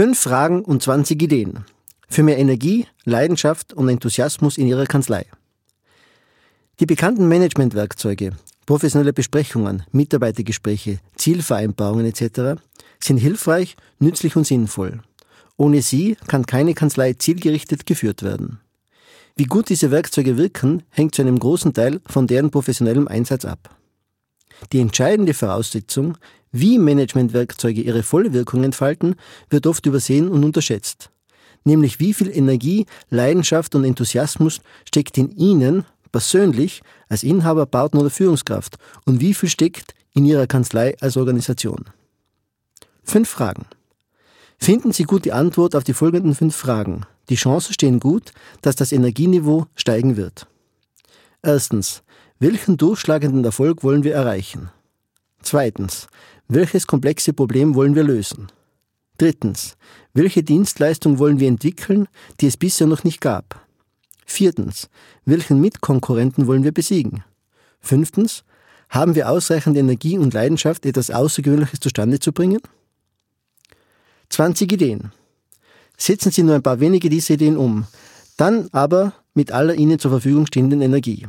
Fünf Fragen und 20 Ideen. Für mehr Energie, Leidenschaft und Enthusiasmus in Ihrer Kanzlei. Die bekannten Managementwerkzeuge, professionelle Besprechungen, Mitarbeitergespräche, Zielvereinbarungen etc. sind hilfreich, nützlich und sinnvoll. Ohne sie kann keine Kanzlei zielgerichtet geführt werden. Wie gut diese Werkzeuge wirken, hängt zu einem großen Teil von deren professionellem Einsatz ab. Die entscheidende Voraussetzung, wie Managementwerkzeuge ihre volle Wirkung entfalten, wird oft übersehen und unterschätzt. Nämlich wie viel Energie, Leidenschaft und Enthusiasmus steckt in Ihnen persönlich als Inhaber, Partner oder Führungskraft und wie viel steckt in Ihrer Kanzlei als Organisation. Fünf Fragen. Finden Sie gut die Antwort auf die folgenden fünf Fragen. Die Chancen stehen gut, dass das Energieniveau steigen wird. Erstens. Welchen durchschlagenden Erfolg wollen wir erreichen? Zweitens. Welches komplexe Problem wollen wir lösen? Drittens. Welche Dienstleistung wollen wir entwickeln, die es bisher noch nicht gab? Viertens. Welchen Mitkonkurrenten wollen wir besiegen? Fünftens. Haben wir ausreichend Energie und Leidenschaft, etwas Außergewöhnliches zustande zu bringen? 20 Ideen. Setzen Sie nur ein paar wenige dieser Ideen um, dann aber mit aller Ihnen zur Verfügung stehenden Energie.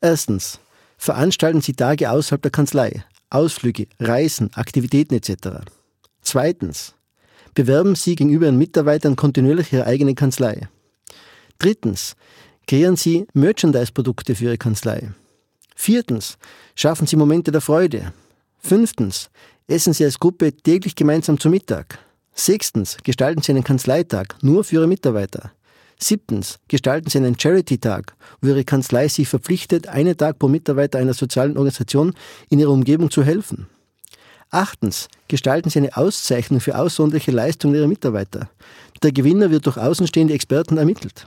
Erstens. Veranstalten Sie Tage außerhalb der Kanzlei, Ausflüge, Reisen, Aktivitäten etc. Zweitens. Bewerben Sie gegenüber Ihren Mitarbeitern kontinuierlich Ihre eigene Kanzlei. Drittens. Kreieren Sie Merchandise-Produkte für Ihre Kanzlei. Viertens. Schaffen Sie Momente der Freude. Fünftens. Essen Sie als Gruppe täglich gemeinsam zu Mittag. Sechstens. Gestalten Sie einen Kanzleitag nur für Ihre Mitarbeiter. Siebtens, gestalten Sie einen Charity-Tag, wo Ihre Kanzlei sich verpflichtet, einen Tag pro Mitarbeiter einer sozialen Organisation in ihrer Umgebung zu helfen. Achtens, gestalten Sie eine Auszeichnung für außerordentliche Leistungen Ihrer Mitarbeiter. Der Gewinner wird durch außenstehende Experten ermittelt.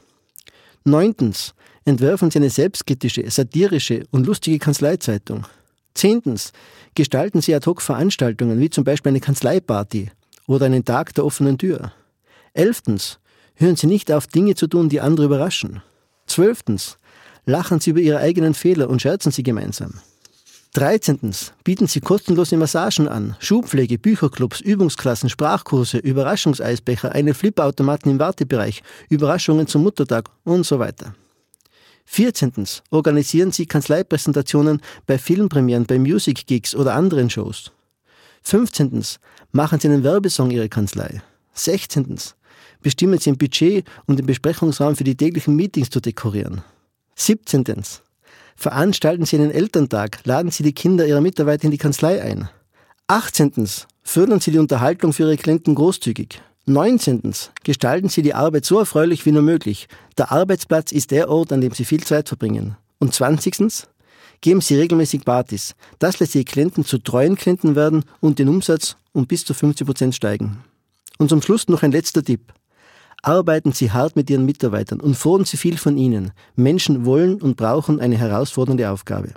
Neuntens, entwerfen Sie eine selbstkritische, satirische und lustige Kanzleizeitung. Zehntens, gestalten Sie Ad-Hoc-Veranstaltungen, wie zum Beispiel eine Kanzleiparty oder einen Tag der offenen Tür. Elftens, Hören Sie nicht auf, Dinge zu tun, die andere überraschen. Zwölftens. Lachen Sie über Ihre eigenen Fehler und scherzen Sie gemeinsam. Dreizehntens. Bieten Sie kostenlose Massagen an, Schubpflege, Bücherclubs, Übungsklassen, Sprachkurse, Überraschungseisbecher, eine Flipperautomaten im Wartebereich, Überraschungen zum Muttertag und so weiter. Vierzehntens. Organisieren Sie Kanzleipräsentationen bei Filmpremieren, bei Music Gigs oder anderen Shows. Fünfzehntens. Machen Sie einen Werbesong Ihrer Kanzlei. Sechzehntens bestimmen Sie ein Budget, um den Besprechungsraum für die täglichen Meetings zu dekorieren. 17. Veranstalten Sie einen Elterntag, laden Sie die Kinder Ihrer Mitarbeiter in die Kanzlei ein. 18. Fördern Sie die Unterhaltung für Ihre Klienten großzügig. 19. Gestalten Sie die Arbeit so erfreulich wie nur möglich. Der Arbeitsplatz ist der Ort, an dem Sie viel Zeit verbringen. Und 20. Geben Sie regelmäßig Partys. Das lässt Ihre Klienten zu treuen Klienten werden und den Umsatz um bis zu 50 Prozent steigen. Und zum Schluss noch ein letzter Tipp. Arbeiten Sie hart mit Ihren Mitarbeitern und fordern Sie viel von ihnen. Menschen wollen und brauchen eine herausfordernde Aufgabe.